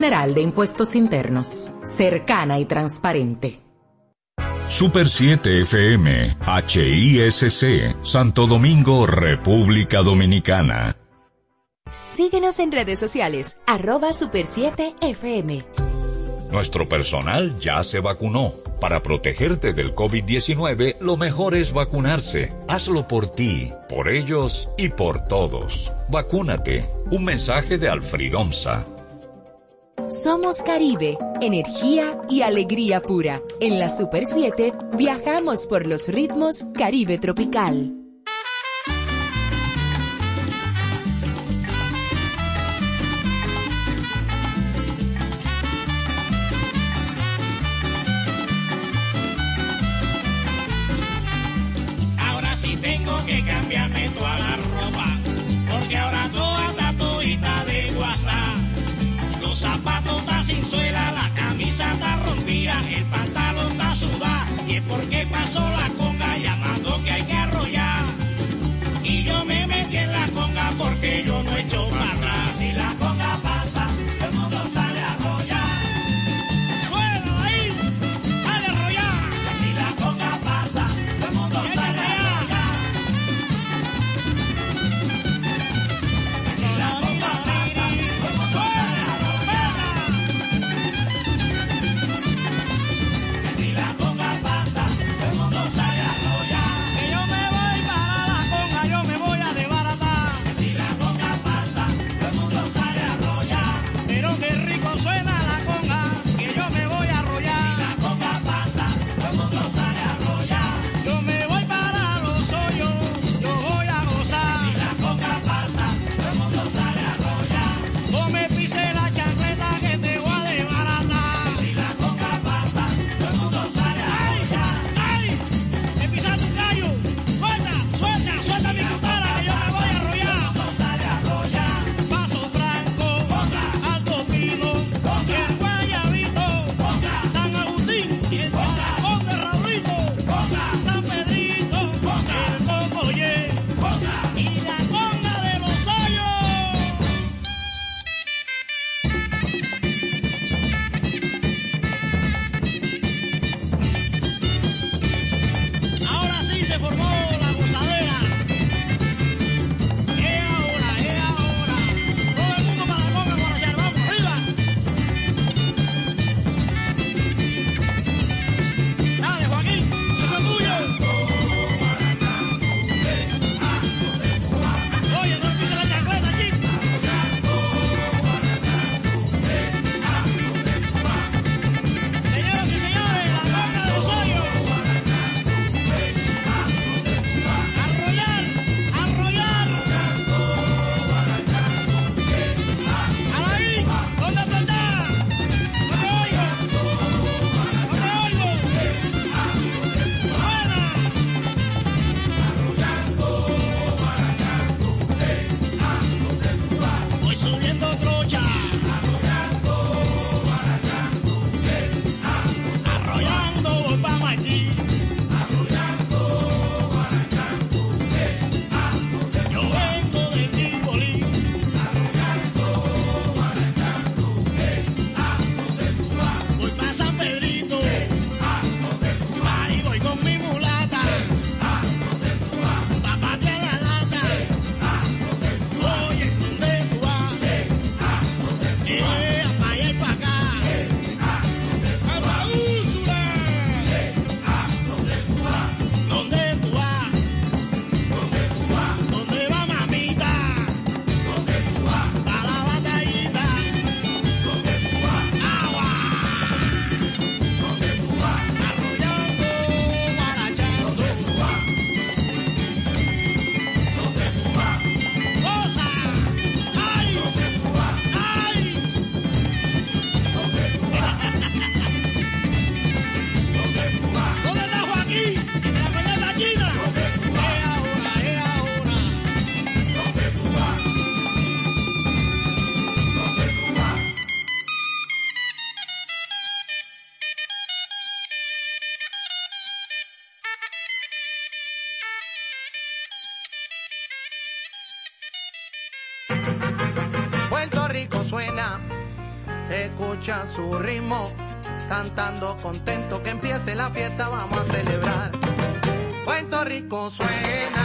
General de Impuestos Internos, cercana y transparente. Super 7 FM, HISC, Santo Domingo, República Dominicana. Síguenos en redes sociales, arroba Super 7 FM. Nuestro personal ya se vacunó. Para protegerte del COVID-19, lo mejor es vacunarse. Hazlo por ti, por ellos y por todos. Vacúnate. Un mensaje de Alfridomsa. Somos Caribe, energía y alegría pura. En la Super 7 viajamos por los ritmos Caribe Tropical. porque pasó la conga llamando que hay que arrollar. Y yo me metí en la conga porque yo no he hecho contento que empiece la fiesta, vamos a celebrar. Puerto Rico suena,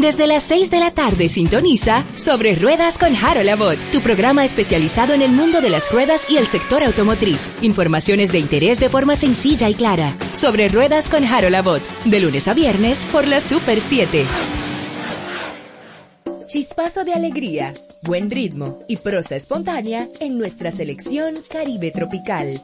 Desde las 6 de la tarde sintoniza Sobre Ruedas con Harold Abbott, tu programa especializado en el mundo de las ruedas y el sector automotriz. Informaciones de interés de forma sencilla y clara. Sobre Ruedas con Harold Abbott, de lunes a viernes por la Super 7. Chispazo de alegría, buen ritmo y prosa espontánea en nuestra selección Caribe Tropical.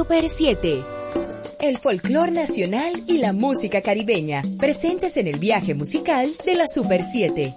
Super 7. El folclor nacional y la música caribeña, presentes en el viaje musical de la Super 7.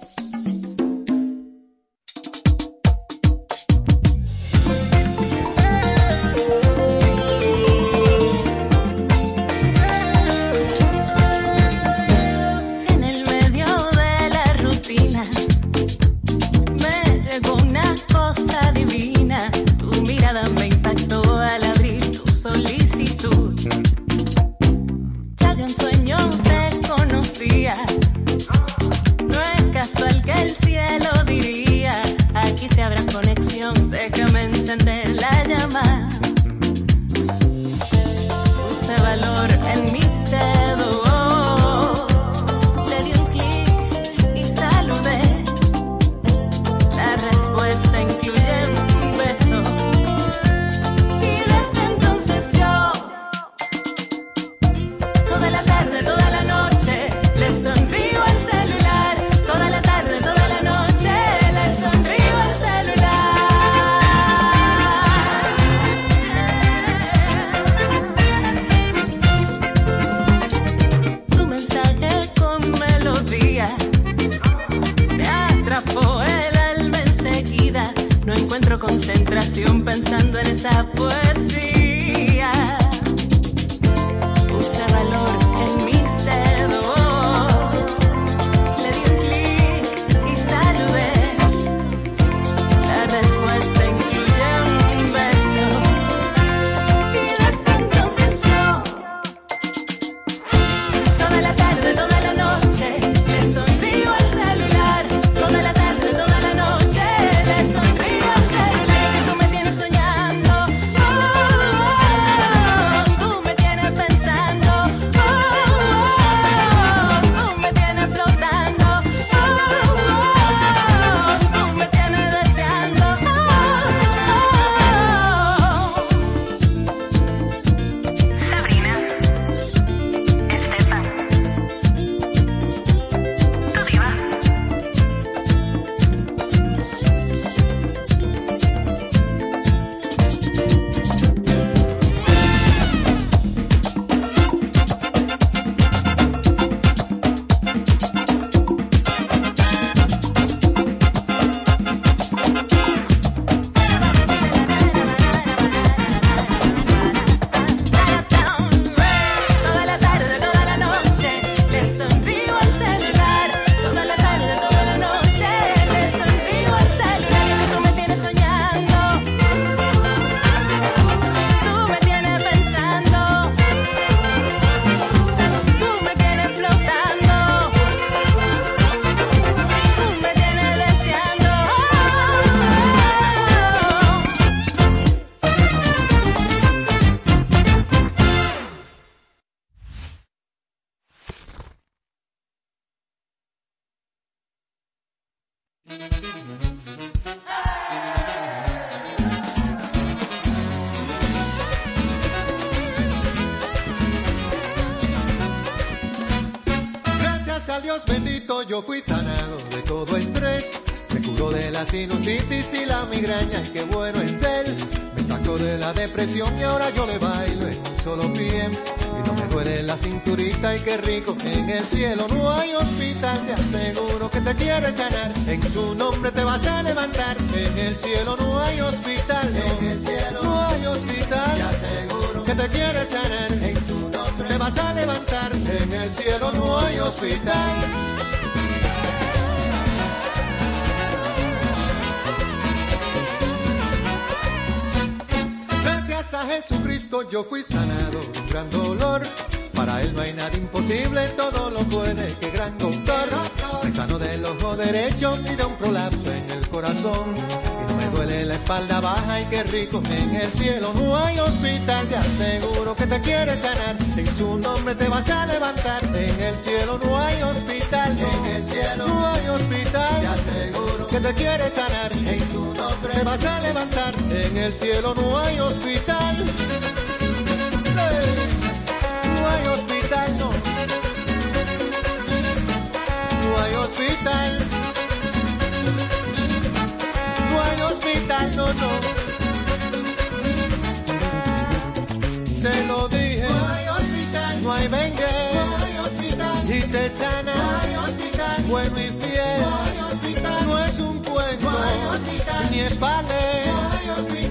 Como es y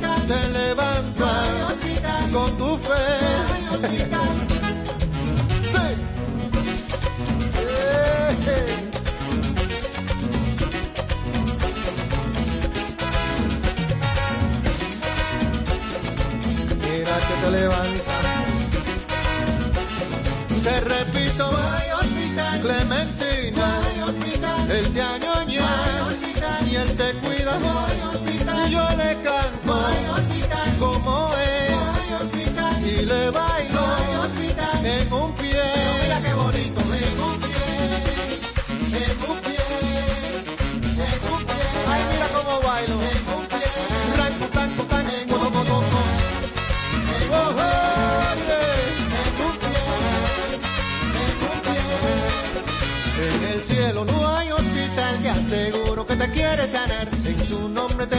le bailo en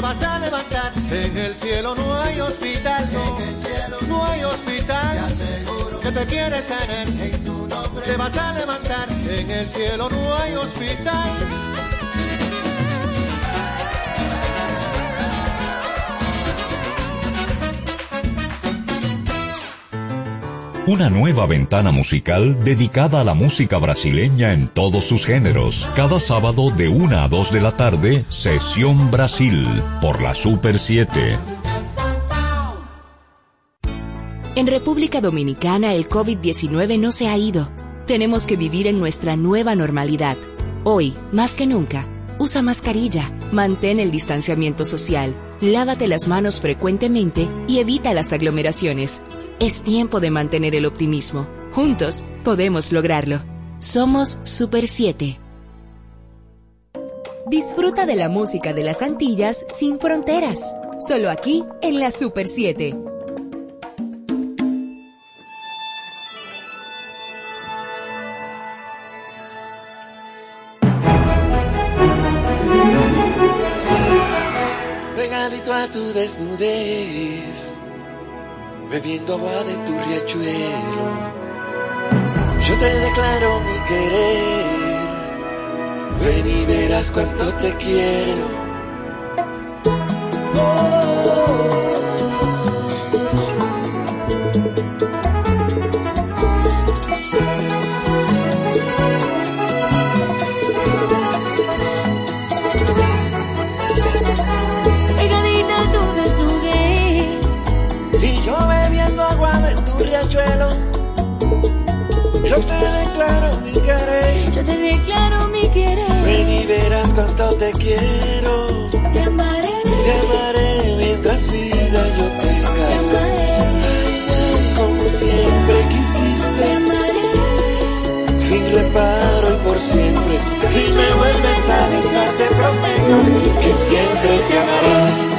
vas a levantar. En el cielo no hay hospital, no, en el cielo no hay hospital. que te quieres tener, en su nombre te vas a levantar. En el cielo no hay hospital. Una nueva ventana musical dedicada a la música brasileña en todos sus géneros. Cada sábado de 1 a 2 de la tarde, Sesión Brasil, por la Super 7. En República Dominicana el COVID-19 no se ha ido. Tenemos que vivir en nuestra nueva normalidad. Hoy, más que nunca, usa mascarilla, mantén el distanciamiento social, lávate las manos frecuentemente y evita las aglomeraciones. Es tiempo de mantener el optimismo. Juntos podemos lograrlo. Somos Super 7. Disfruta de la música de las Antillas sin fronteras. Solo aquí en la Super 7. Pegadito a tu desnudez bebiendo agua de tu riachuelo. Yo te declaro mi querer, ven y verás cuánto te quiero. Yo Declaro mi querer. Ven y verás cuánto te quiero. Te amaré. Te amaré mientras vida yo tenga. Te amaré. como siempre quisiste. Te amaré. Sin reparo y por siempre. Si me vuelves a besar te prometo que siempre te amaré.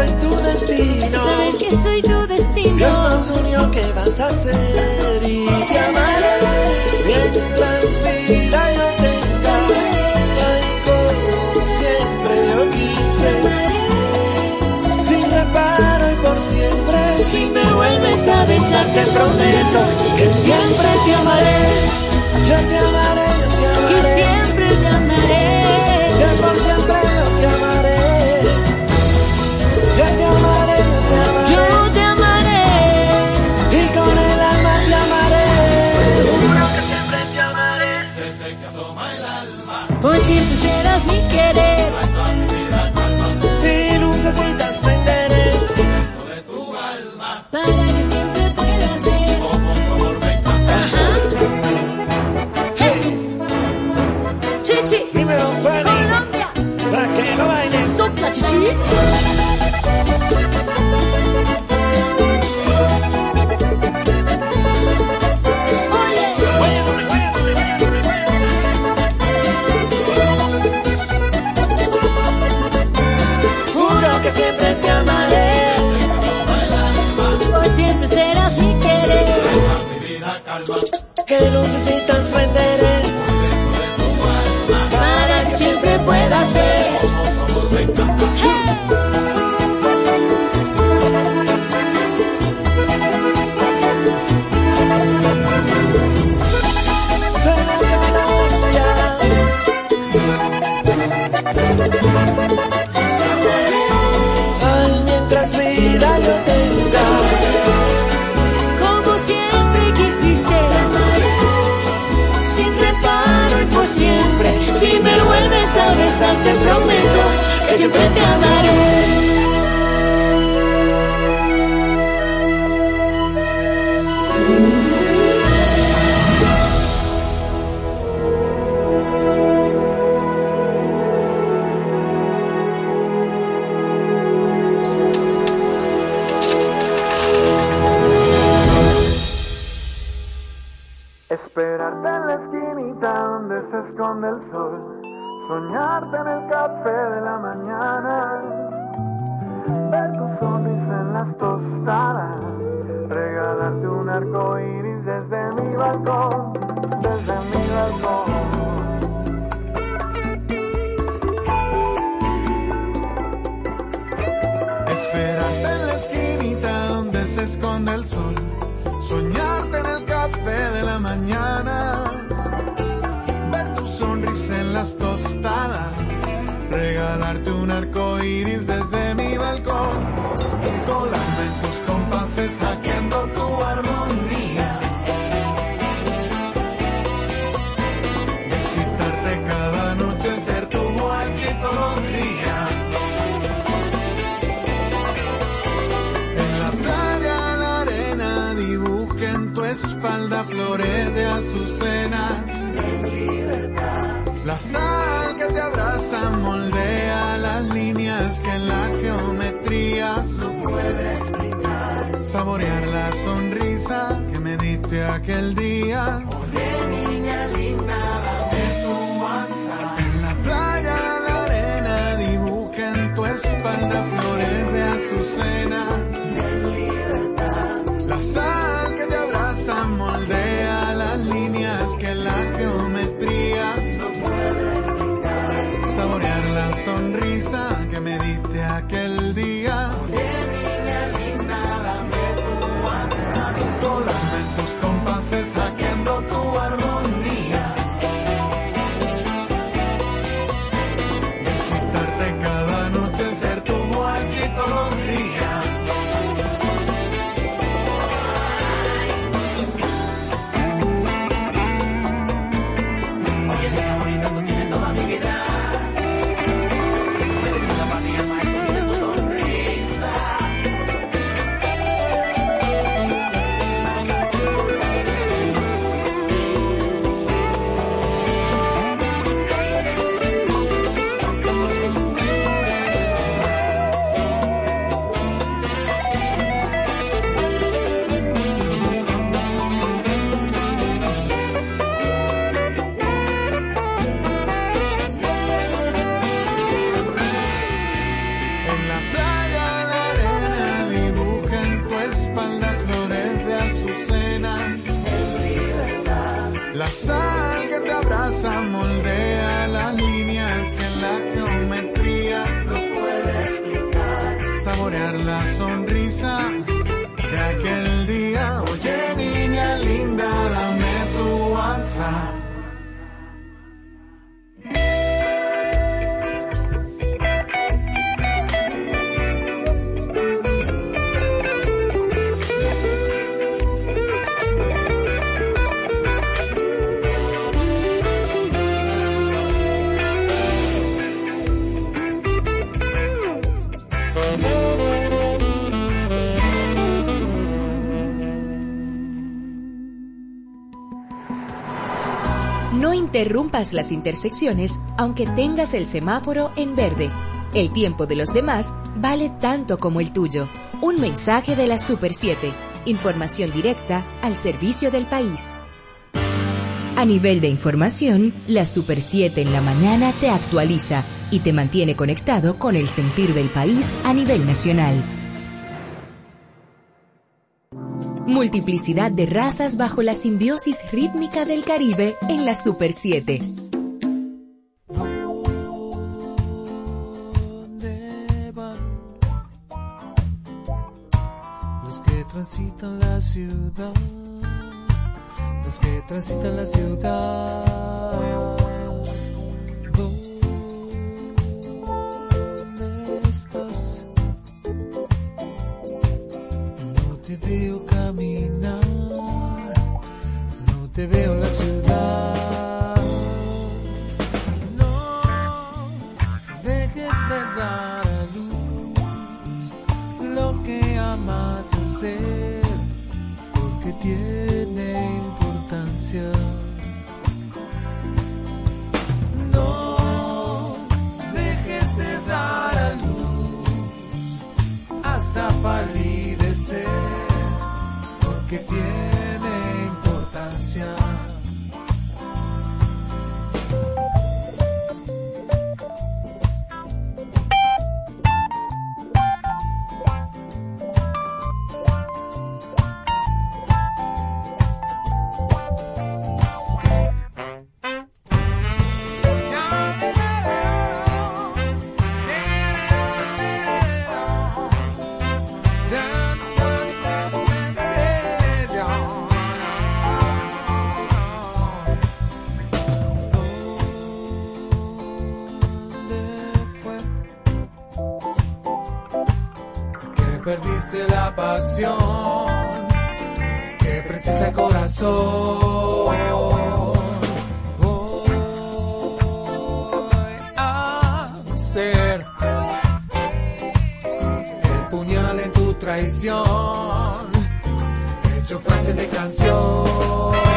Soy tu destino. Sabes que soy tu destino. Dios nos unió, ¿qué vas a hacer? Y te amaré mientras vida yo tenga. Ay, como siempre yo quise. Sin reparo y por siempre. Si me vuelves a besar, te prometo que siempre te amaré. Yo te amaré, siempre te amaré. interrumpas las intersecciones aunque tengas el semáforo en verde. El tiempo de los demás vale tanto como el tuyo. Un mensaje de la Super 7. Información directa al servicio del país. A nivel de información, la Super 7 en la mañana te actualiza y te mantiene conectado con el sentir del país a nivel nacional. Multiplicidad de razas bajo la simbiosis rítmica del Caribe en la Super 7. ¿Dónde van los que transitan la ciudad? Los que transitan la ciudad Yeah. Frase de canción.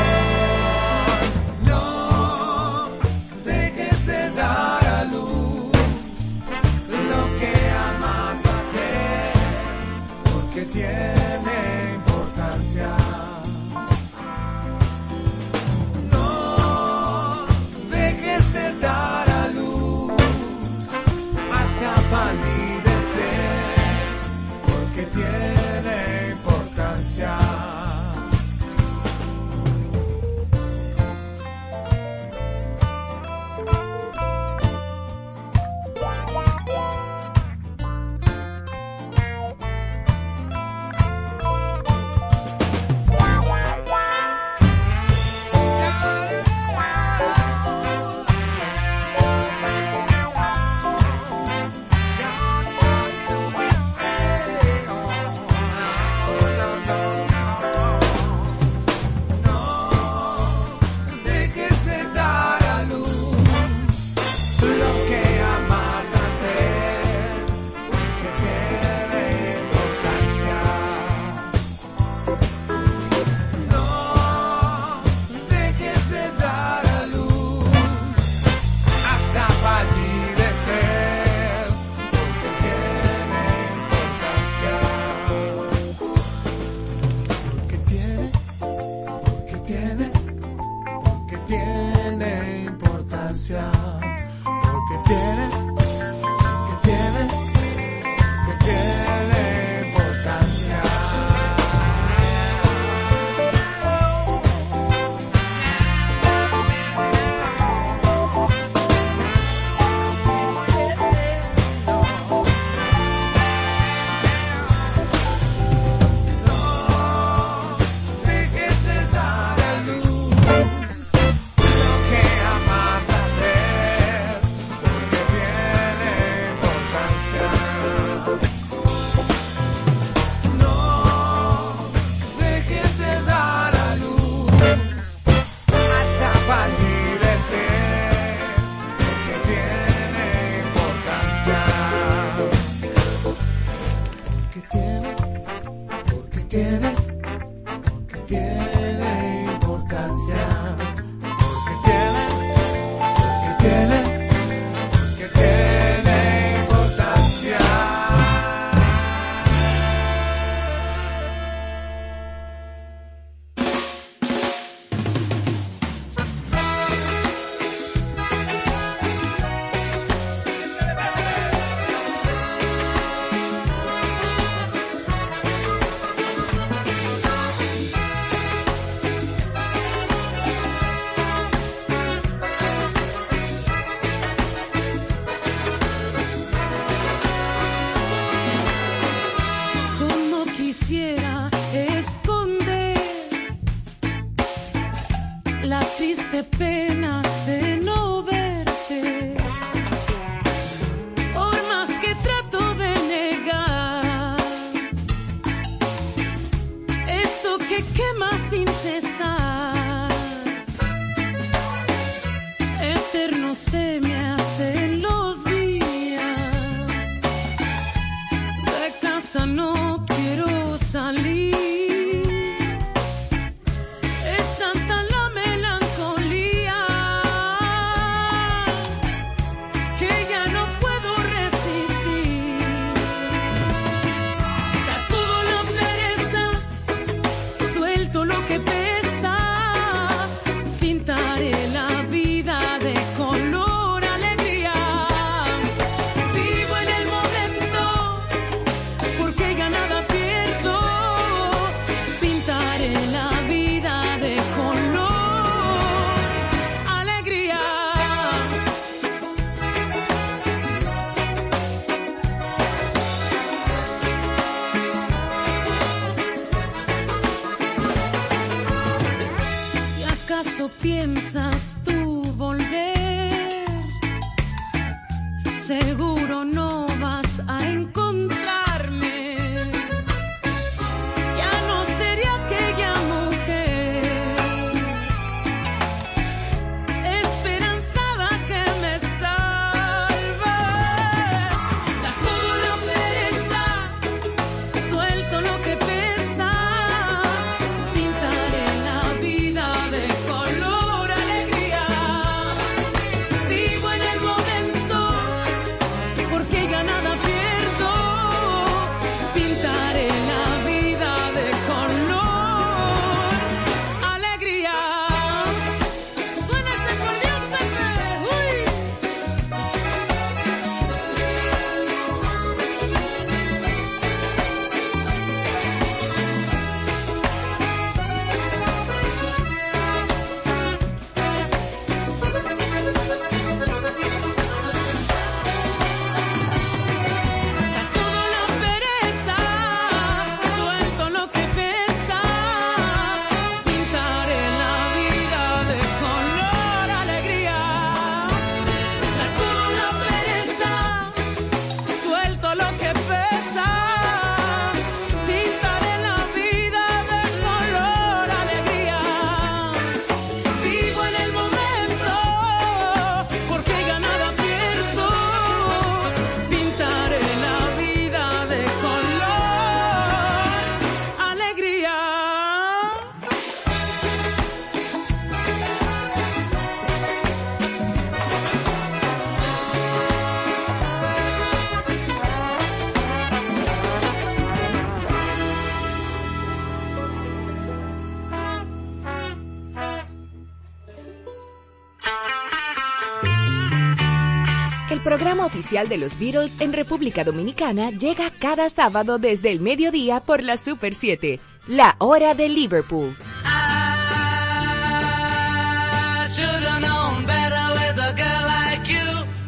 De los Beatles en República Dominicana llega cada sábado desde el mediodía por la Super 7, la hora de Liverpool.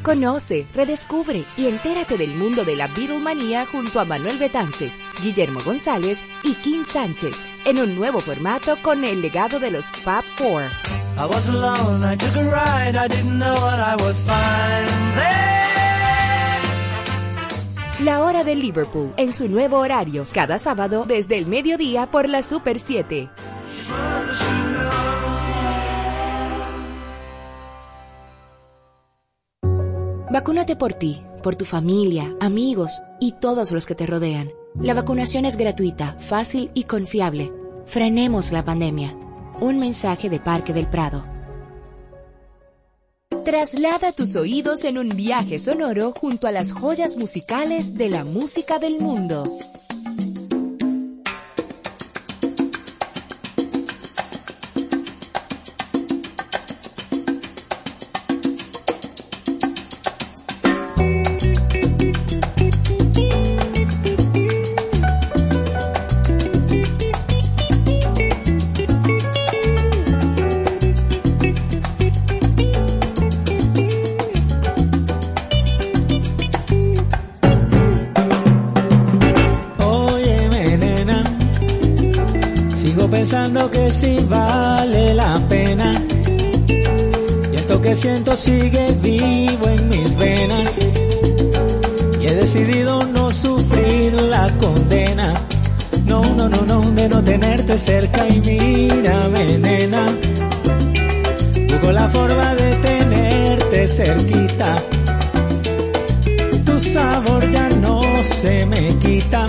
Conoce, redescubre y entérate del mundo de la Beatlemanía junto a Manuel Betances, Guillermo González y Kim Sánchez en un nuevo formato con el legado de los Fab Four. I was alone, I took a ride, I didn't know what I would find. La hora de Liverpool en su nuevo horario, cada sábado desde el mediodía por la Super 7. Vacúnate por ti, por tu familia, amigos y todos los que te rodean. La vacunación es gratuita, fácil y confiable. Frenemos la pandemia. Un mensaje de Parque del Prado. Traslada tus oídos en un viaje sonoro junto a las joyas musicales de la música del mundo. Pensando que sí vale la pena. Y esto que siento sigue vivo en mis venas. Y he decidido no sufrir la condena. No, no, no, no, de no tenerte cerca y mírame, nena. Busco la forma de tenerte cerquita. Tu sabor ya no se me quita.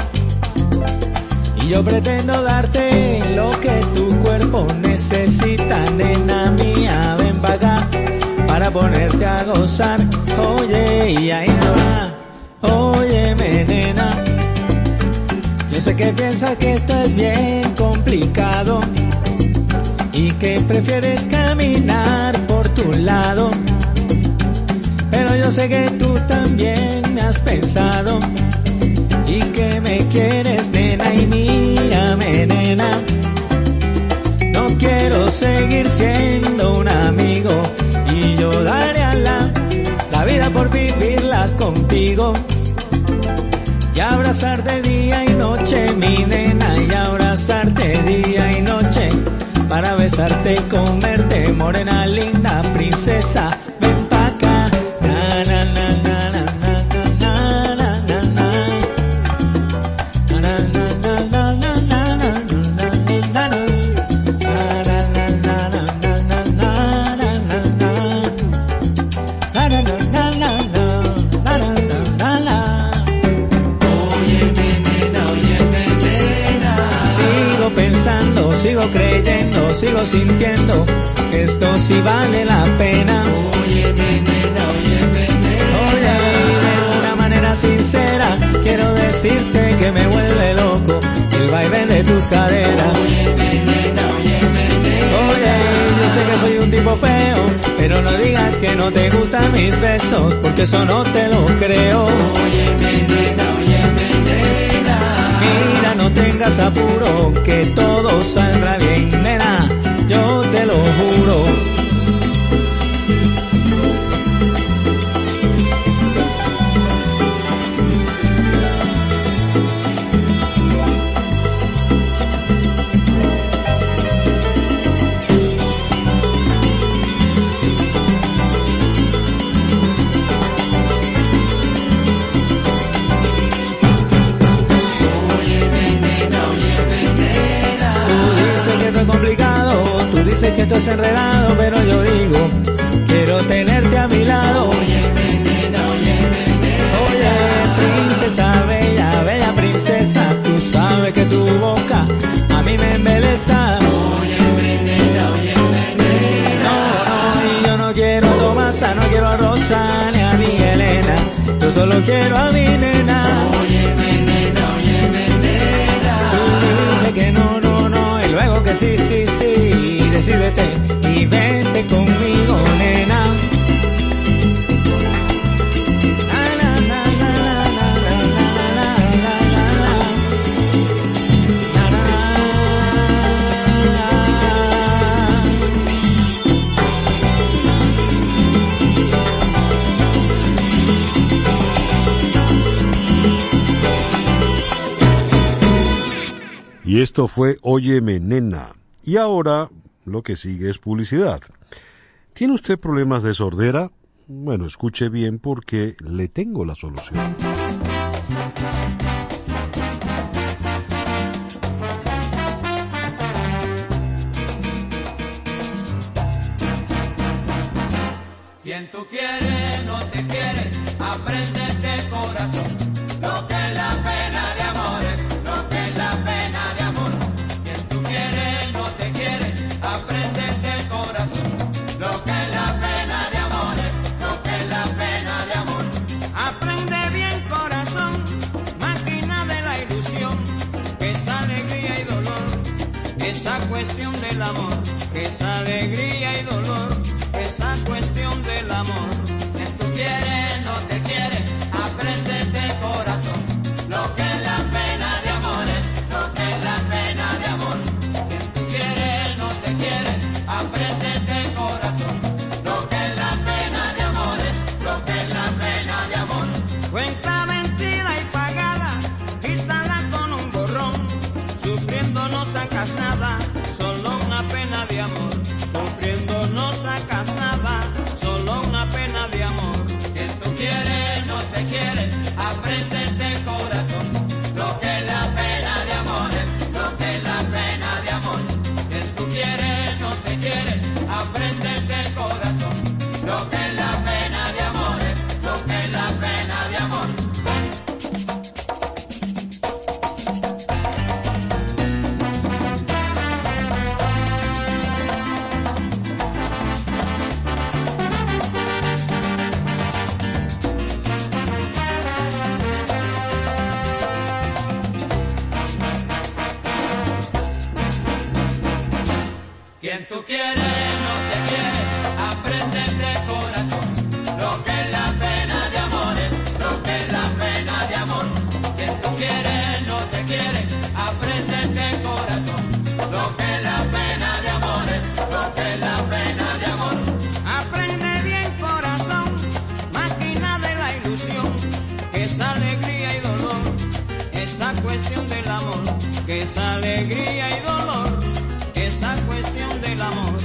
Yo pretendo darte lo que tu cuerpo necesita, nena mía, ven para para ponerte a gozar. Oye, y ahí va, óyeme, nena. Yo sé que piensas que esto es bien complicado y que prefieres caminar por tu lado. Pero yo sé que tú también me has pensado y que me quieres, nena, y mírame, No quiero seguir siendo un amigo y yo daré a la, la vida por vivirla contigo. Y abrazarte día y noche, mi nena, y abrazarte día y noche. Para besarte y comerte, morena linda, princesa, sí vale la pena. Oye, de una manera sincera, quiero decirte que me vuelve loco el baile de tus caderas. Oye, yo sé que soy un tipo feo, pero no digas que no te gustan mis besos, porque eso no te lo creo. Mira, no tengas apuro, que todo saldrá bien, nena, yo te lo juro. Que esto es enredado, pero yo digo, quiero tenerte a mi lado. Oye, princesa bella, bella princesa, tú sabes que tu boca a mí me embeleza. No, no, y yo no quiero a Tomasa, no quiero a Rosa ni a mi Elena, yo solo quiero a mi nena. Tú dices que no, no, no, y luego que sí, sí, Y esto fue Óyeme Nena. Y ahora lo que sigue es publicidad. ¿Tiene usted problemas de sordera? Bueno, escuche bien porque le tengo la solución. Quien tú quieres, no te quiere, aprende de corazón. alegría y dolor, esa cuestión del amor. canción que es alegría y dolor, esa cuestión del amor, que es alegría y dolor, esa cuestión del amor.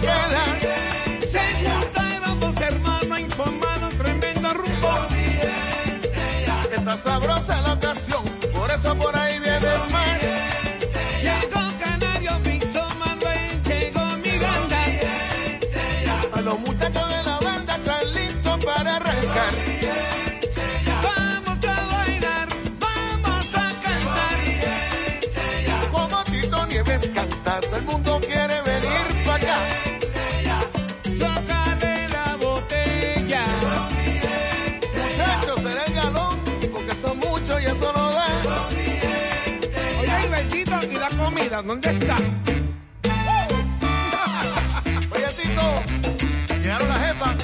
Se juntaron dos hermanos y formaron tremendo rumbo. Está sabrosa la ocasión, por eso por ahí viene el mar. comida, ¿dónde está? Oye, Tito, llegaron las jefas.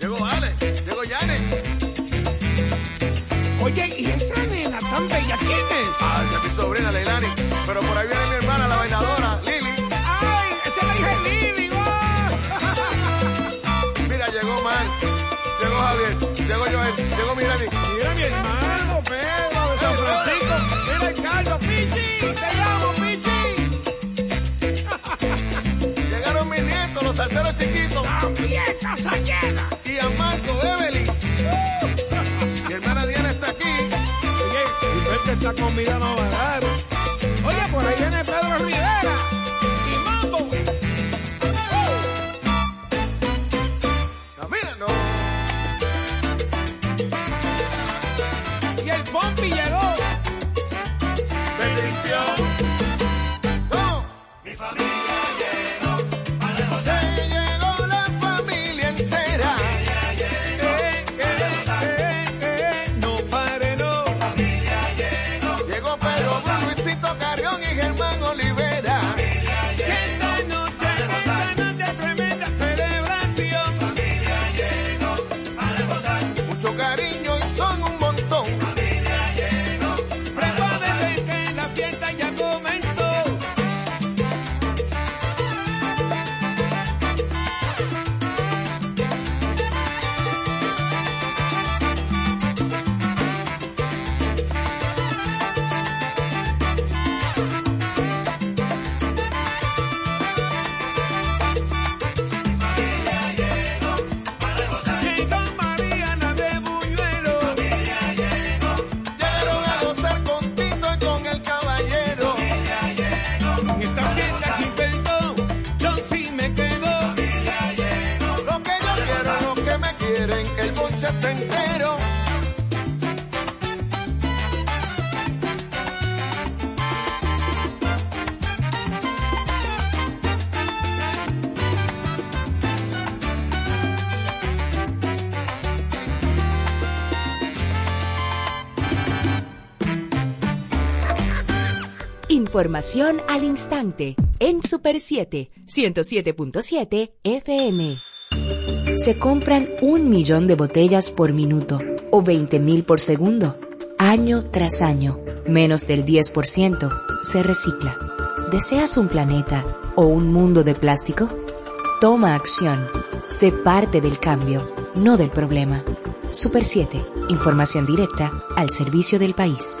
Llegó Ale, llegó Yane. Oye, ¿y esa nena tan bella quién es? Ah, esa es mi sobrina, Leilani. Pero por ahí viene mi hermana, la bailadora, Lili. ¡Ay, esa es la hija de Lili! ¡Oh! Mira, llegó Mar, llegó Javier, llegó Joel, llegó Mirani. Mira mi hermano, Pedro de San Francisco. Mira el Carlos, Pichi. Y a Marco Evelyn. Mi hermana Diana está aquí. Y ves esta comida no va a dar. Información al instante en Super 7, 107.7 FM. Se compran un millón de botellas por minuto o 20 mil por segundo. Año tras año, menos del 10% se recicla. ¿Deseas un planeta o un mundo de plástico? Toma acción. Sé parte del cambio, no del problema. Super 7. Información directa al servicio del país.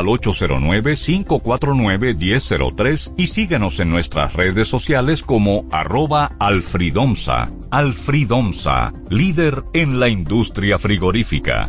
al 809-549-1003 y síguenos en nuestras redes sociales como arroba alfridomsa. Alfridomsa, líder en la industria frigorífica.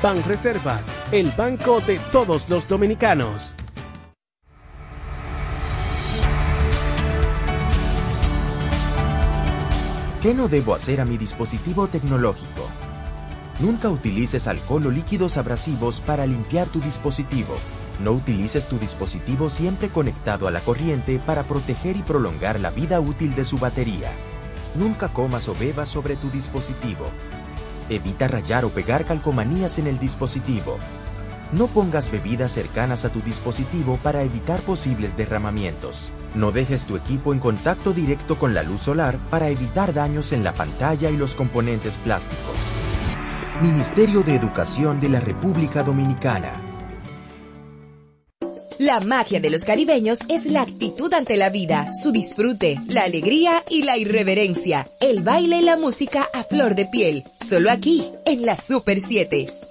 Banreservas, el banco de todos los dominicanos. ¿Qué no debo hacer a mi dispositivo tecnológico? Nunca utilices alcohol o líquidos abrasivos para limpiar tu dispositivo. No utilices tu dispositivo siempre conectado a la corriente para proteger y prolongar la vida útil de su batería. Nunca comas o bebas sobre tu dispositivo. Evita rayar o pegar calcomanías en el dispositivo. No pongas bebidas cercanas a tu dispositivo para evitar posibles derramamientos. No dejes tu equipo en contacto directo con la luz solar para evitar daños en la pantalla y los componentes plásticos. Ministerio de Educación de la República Dominicana. La magia de los caribeños es la actitud ante la vida, su disfrute, la alegría y la irreverencia, el baile y la música a flor de piel, solo aquí, en la Super 7.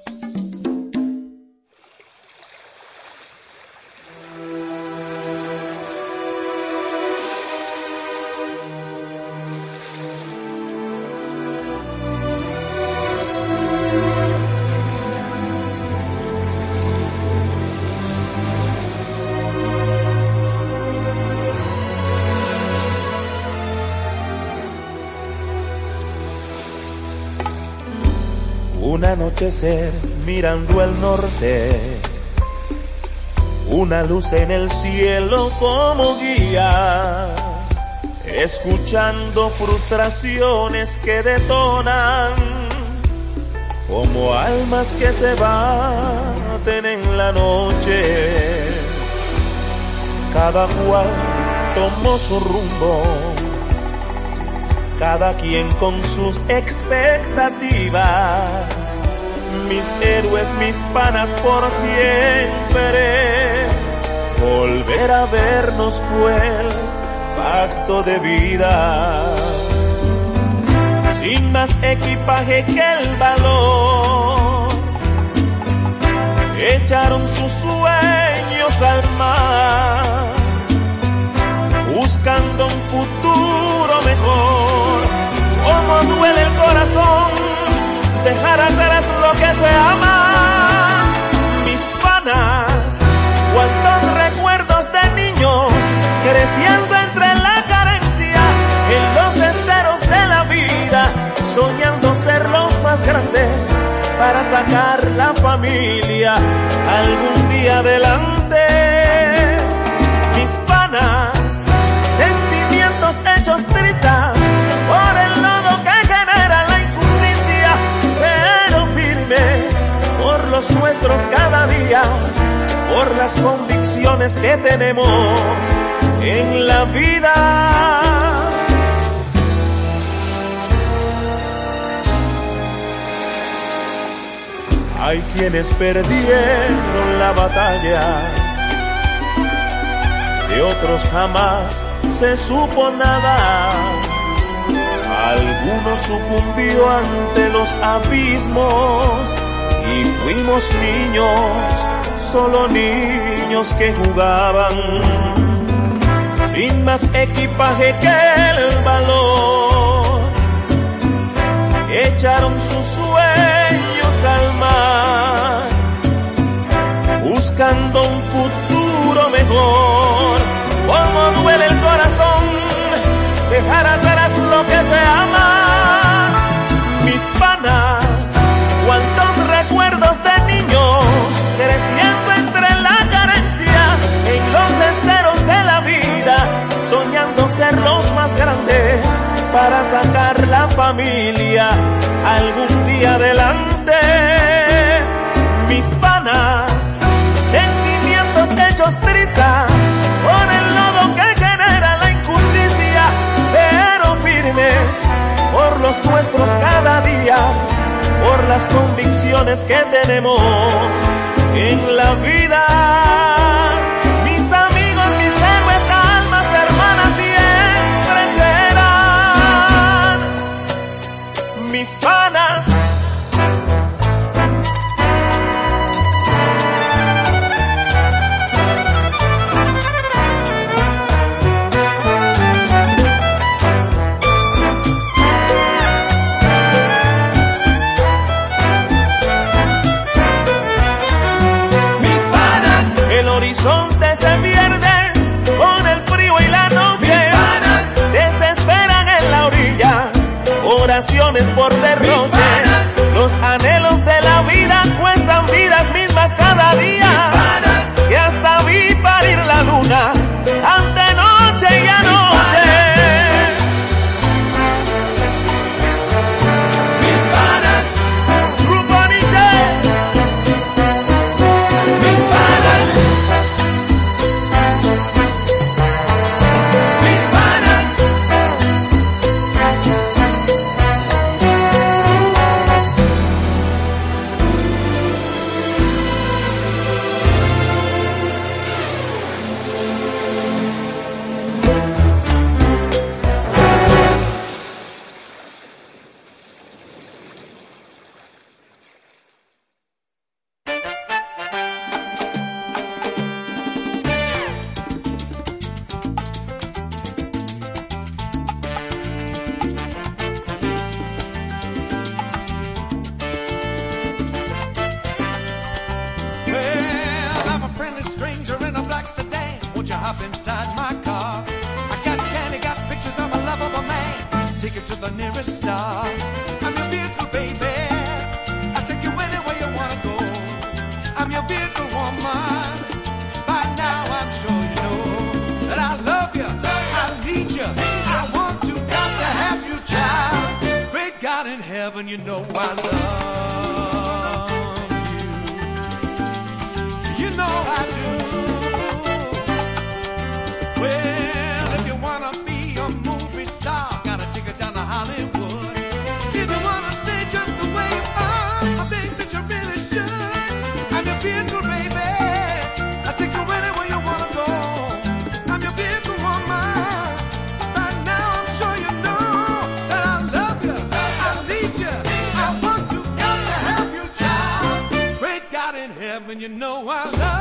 Anochecer mirando el norte, una luz en el cielo como guía, escuchando frustraciones que detonan como almas que se baten en la noche. Cada cual tomó su rumbo cada quien con sus expectativas. Mis héroes, mis panas por siempre. Volver a vernos fue el pacto de vida. Sin más equipaje que el valor, echaron sus sueños al mar, buscando un futuro mejor cómo duele el corazón dejar atrás se ama. Mis panas, cuántos recuerdos de niños creciendo entre la carencia en los esteros de la vida, soñando ser los más grandes para sacar la familia algún día adelante. las convicciones que tenemos en la vida. Hay quienes perdieron la batalla, de otros jamás se supo nada. Algunos sucumbió ante los abismos y fuimos niños solo niños que jugaban, sin más equipaje que el valor. Echaron sus sueños al mar, buscando un futuro mejor. Como duele el corazón, dejar atrás lo que se ama. para sacar la familia algún día adelante. Mis panas, sentimientos hechos trizas por el lodo que genera la injusticia, pero firmes por los nuestros cada día, por las convicciones que tenemos en la vida. this time. when you know I love